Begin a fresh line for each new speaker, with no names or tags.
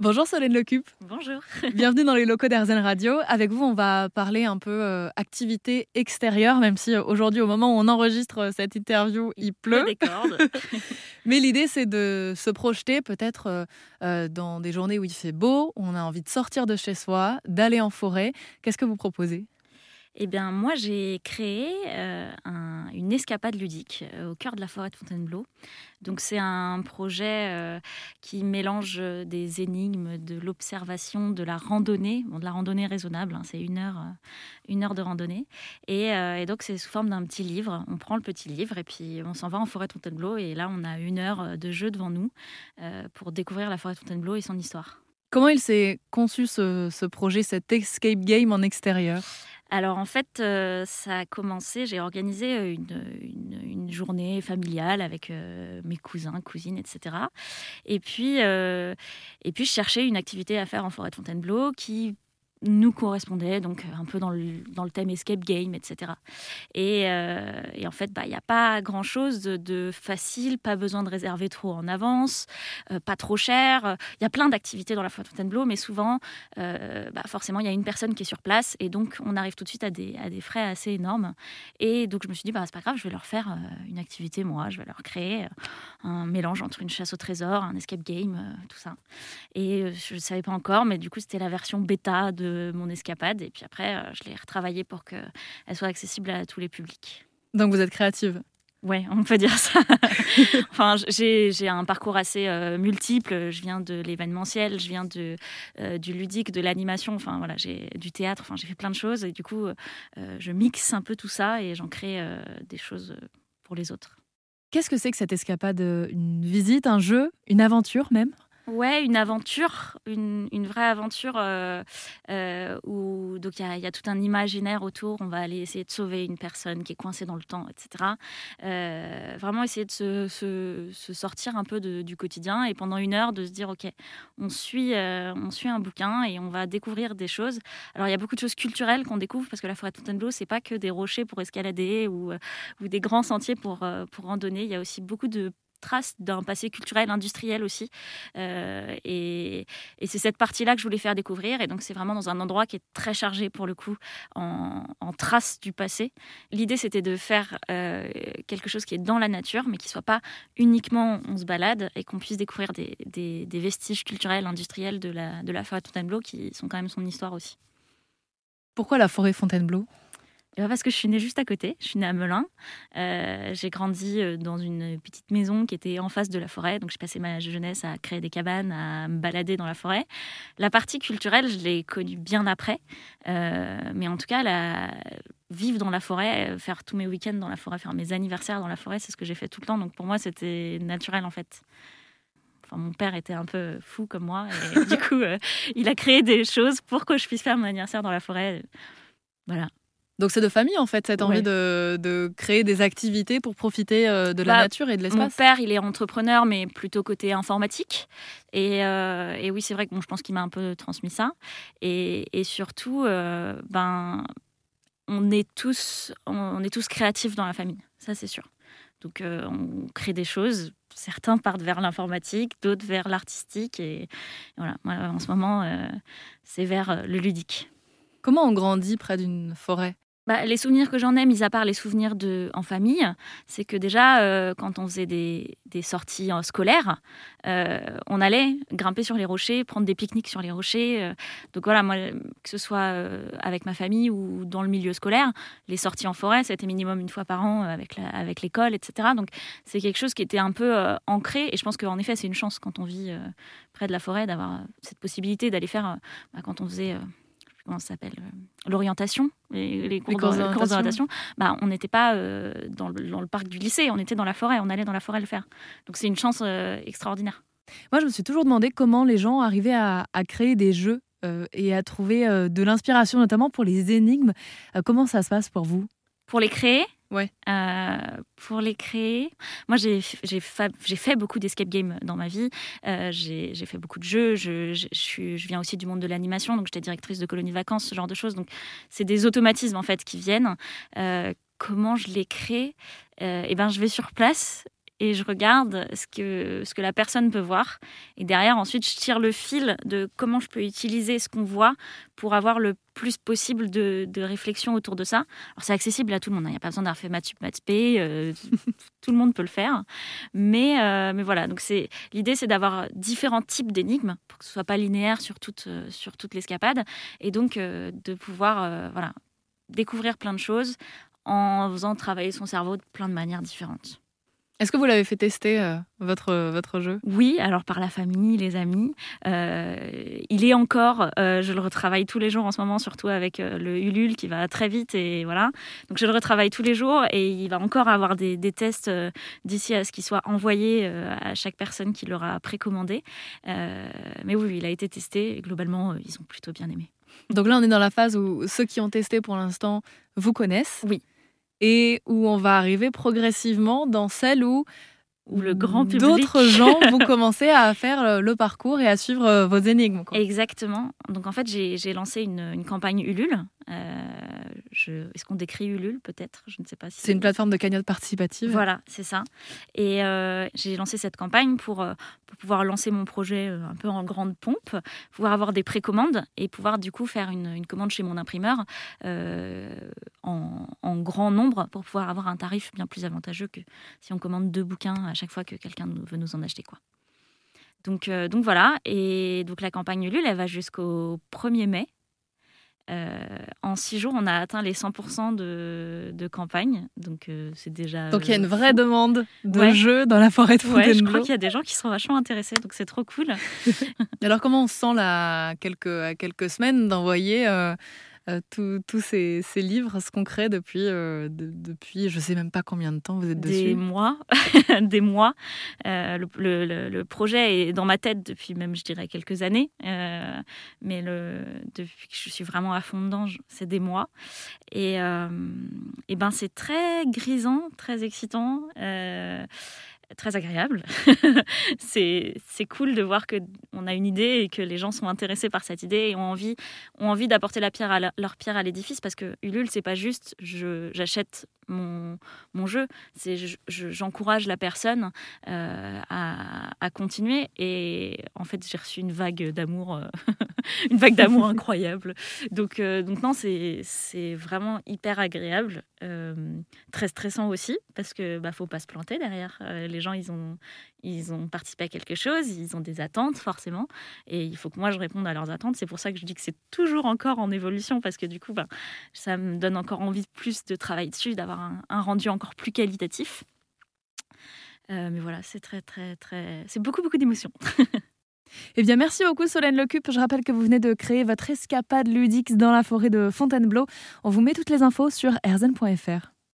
Bonjour Solène Lecup.
Bonjour.
Bienvenue dans les locaux d'Airzen Radio. Avec vous, on va parler un peu euh, activité extérieure, même si euh, aujourd'hui, au moment où on enregistre euh, cette interview, il, pleut.
Des cordes.
Mais l'idée, c'est de se projeter peut-être dans des journées où il fait beau, où on a envie de sortir de chez soi, d'aller en forêt. Qu'est-ce que vous proposez?
Eh bien, moi, j'ai créé une escapade ludique au cœur de la forêt de Fontainebleau. Donc, c'est un projet qui mélange des énigmes, de l'observation, de la randonnée, bon, de la randonnée raisonnable. Hein, c'est une heure, une heure de randonnée. Et, et donc, c'est sous forme d'un petit livre. On prend le petit livre et puis on s'en va en forêt de Fontainebleau. Et là, on a une heure de jeu devant nous pour découvrir la forêt de Fontainebleau et son histoire.
Comment il s'est conçu ce, ce projet, cet escape game en extérieur?
Alors en fait, euh, ça a commencé, j'ai organisé euh, une, journée familiale avec euh, mes cousins, cousines, etc. Et puis, et puis je cherchais une activité à faire en forêt de Fontainebleau qui nous correspondait, donc un peu dans le, dans le thème escape game, etc. Euh, et, en fait, bah, il n'y a pas grand-chose de, facile, pas besoin de réserver trop en avance, euh, pas trop cher. Il y a plein d'activités dans la Fontainebleau, mais souvent, euh, bah, forcément, il y a une personne qui est sur place, et donc on arrive tout de suite à des, à des frais assez énormes. Et donc je me suis dit, bah, c'est pas grave, je vais leur faire une activité, moi, je vais leur créer un mélange entre une chasse au trésor, un escape game, tout ça. Et je ne savais pas encore, mais du coup, c'était la version bêta de mon escapade. Et puis après, euh, je l'ai retravaillée pour qu'elle soit accessible à tous les publics.
Donc vous êtes créative
oui, on peut dire ça. enfin, j'ai un parcours assez euh, multiple. Je viens de l'événementiel, je viens de, euh, du ludique, de l'animation. Enfin, voilà, j'ai du théâtre. Enfin, j'ai fait plein de choses et du coup, je mixe un peu tout ça et j'en crée des choses pour les autres.
Qu'est-ce que c'est que cette escapade? Une visite, un jeu, une aventure même?
Ouais, une aventure, une, vraie aventure euh, euh, où donc il y, a tout un imaginaire autour. On va aller essayer de sauver une personne qui est coincée dans le temps, etc. Euh, vraiment essayer de se, sortir un peu du quotidien et pendant une heure de se dire ok, on suit, un bouquin et on va découvrir des choses. Alors il y a beaucoup de choses culturelles qu'on découvre parce que la forêt de Fontainebleau c'est pas que des rochers pour escalader ou, ou des grands sentiers pour pour randonner. Il y a aussi beaucoup de traces d'un passé culturel, industriel aussi. Euh, et, c'est cette partie-là que je voulais faire découvrir. Et donc, c'est vraiment dans un endroit qui est très chargé, pour le coup, en, traces du passé. L'idée, c'était de faire euh, quelque chose qui est dans la nature, mais qui soit pas uniquement on se balade et qu'on puisse découvrir des, vestiges culturels, industriels de la, de la forêt Fontainebleau qui sont quand même son histoire aussi.
Pourquoi la forêt Fontainebleau?
Parce que je suis née juste à côté, je suis née à Melun. Euh, j'ai grandi euh, dans une petite maison qui était en face de la forêt, donc j'ai passé ma jeunesse à créer des cabanes, à me balader dans la forêt. La partie culturelle, je l'ai connue bien après, euh, mais en tout cas, la... vivre dans la forêt, faire tous mes week-ends dans la forêt, faire mes anniversaires dans la forêt, c'est ce que j'ai fait tout le temps, donc pour moi, c'était naturel en fait. Enfin, mon père était un peu fou comme moi, et du coup, il a créé des choses pour que je puisse faire mon anniversaire dans la forêt. Voilà.
Donc c'est de famille en fait, cette envie de, créer des activités pour profiter euh, de la bah, nature et de l'espace.
Mon père, il est entrepreneur, mais plutôt côté informatique. Et, euh, et oui, c'est vrai que bon, je pense qu'il m'a un peu transmis ça. Et, et surtout, euh, ben, on est tous, on est tous créatifs dans la famille, ça c'est sûr. Donc on crée des choses. Certains partent vers l'informatique, d'autres vers l'artistique. Et, voilà, en ce moment, c'est vers le ludique.
Comment on grandit près d'une forêt?
Bah, les souvenirs que j'en ai, mis à part les souvenirs de, en famille, c'est que déjà, euh, quand on faisait des, sorties euh, scolaires, euh, on allait grimper sur les rochers, prendre des pique-niques sur les rochers. donc voilà, moi, que ce soit avec ma famille ou dans le milieu scolaire, les sorties en forêt, c'était minimum une fois par an avec, l'école, etc. Donc c'est quelque chose qui était un peu ancré. Et je pense qu'en effet, c'est une chance quand on vit près de la forêt d'avoir cette possibilité d'aller faire, bah, quand on faisait comment ça s'appelle euh, l'orientation, les, les, cours d'orientation, bah, on n'était pas euh, dans, le, parc du lycée, on était dans la forêt, on allait dans la forêt le faire. Donc c'est une chance euh, extraordinaire.
Moi, je me suis toujours demandé comment les gens arrivaient à, créer des jeux et à trouver de l'inspiration, notamment pour les énigmes. comment ça se passe pour vous?
Pour les créer
Ouais.
Euh, pour les créer, moi j'ai fait beaucoup d'escape games dans ma vie. Euh, j'ai fait beaucoup de jeux. Je, viens aussi du monde de l'animation, donc j'étais directrice de colonies vacances, ce genre de choses. Donc c'est des automatismes en fait qui viennent. Euh, comment je les crée? Eh ben je vais sur place et je regarde ce que, ce que la personne peut voir. Et derrière, ensuite, je tire le fil de comment je peux utiliser ce qu'on voit pour avoir le plus possible de, de, réflexion autour de ça. Alors, c'est accessible à tout le monde. Hein. Il n'y a pas besoin d'avoir fait maths euh, tout le monde peut le faire. Mais, euh, mais voilà, donc c'est l'idée, c'est d'avoir différents types d'énigmes pour que ce soit pas linéaire sur toute, euh, sur toute l'escapade. Et donc, de pouvoir voilà, découvrir plein de choses en faisant travailler son cerveau de plein de manières différentes.
Est-ce que vous l'avez fait tester, euh, votre, votre jeu?
Oui, alors par la famille, les amis. Euh, il est encore, euh, je le retravaille tous les jours en ce moment, surtout avec le Ulule qui va très vite. et voilà. Donc je le retravaille tous les jours et il va encore avoir des, des tests d'ici à ce qu'il soit envoyé à chaque personne qui l'aura précommandé. mais oui, il a été testé et globalement, ils ont plutôt bien aimé.
Donc là, on est dans la phase où ceux qui ont testé pour l'instant vous connaissent.
Oui
et où on va arriver progressivement dans celle où
où le grand public.
D'autres gens vont commencer à faire le parcours et à suivre euh, vos énigmes.
Exactement. Donc en fait, j'ai lancé une, une, campagne Ulule euh, est-ce qu'on décrit Ulule peut-être? Je ne sais pas si.
C'est une plateforme de cagnotte participative.
Voilà, c'est ça. Et euh, j'ai lancé cette campagne pour, euh, pour, pouvoir lancer mon projet un peu en grande pompe, pouvoir avoir des précommandes et pouvoir du coup faire une, une commande chez mon imprimeur en, en, grand nombre pour pouvoir avoir un tarif bien plus avantageux que si on commande deux bouquins à chaque fois que quelqu'un veut nous en acheter. quoi. Donc, donc voilà, et donc la campagne Ulule, elle va jusqu'au 1er mai. Euh, en six jours, on a atteint les 100% de, de, campagne. Donc, euh, c'est déjà.
Donc, il y a une vraie demande de jeux dans la forêt de Fontainebleau.
je crois qu'il y a des gens qui sont vachement intéressés. Donc, c'est trop cool.
Alors, comment on se sent là, quelques, à quelques semaines d'envoyer euh, euh, tous ces, livres, ce qu'on crée depuis, euh, depuis, je sais même pas combien de temps vous êtes
dessus. Des mois, des mois. Euh, le, projet est dans ma tête depuis même, je dirais, quelques années. mais depuis que je suis vraiment à fond dedans, c'est des mois. Et, et ben, c'est très grisant, très excitant très agréable. c'est cool de voir qu'on a une idée et que les gens sont intéressés par cette idée et ont envie, ont envie d'apporter la pierre à leur pierre à l'édifice parce que Ulule, c'est pas juste j'achète mon, mon jeu, c'est j'encourage la personne euh, à, à, continuer et en fait j'ai reçu une vague d'amour, euh, une vague d'amour incroyable. Donc, euh, donc non, c'est vraiment hyper agréable, très stressant aussi parce que bah, faut pas se planter derrière. les gens ils ont, ils ont participé à quelque chose, ils ont des attentes forcément et il faut que moi je réponde à leurs attentes. C'est pour ça que je dis que c'est toujours encore en évolution parce que du coup ben, ça me donne encore envie plus de travailler dessus, d'avoir un, rendu encore plus qualitatif. Euh, mais voilà, c'est très, très, très. C'est beaucoup, beaucoup d'émotions.
Eh bien, merci beaucoup Solène Lecup. Je rappelle que vous venez de créer votre escapade ludique dans la forêt de Fontainebleau. On vous met toutes les infos sur erzen.fr.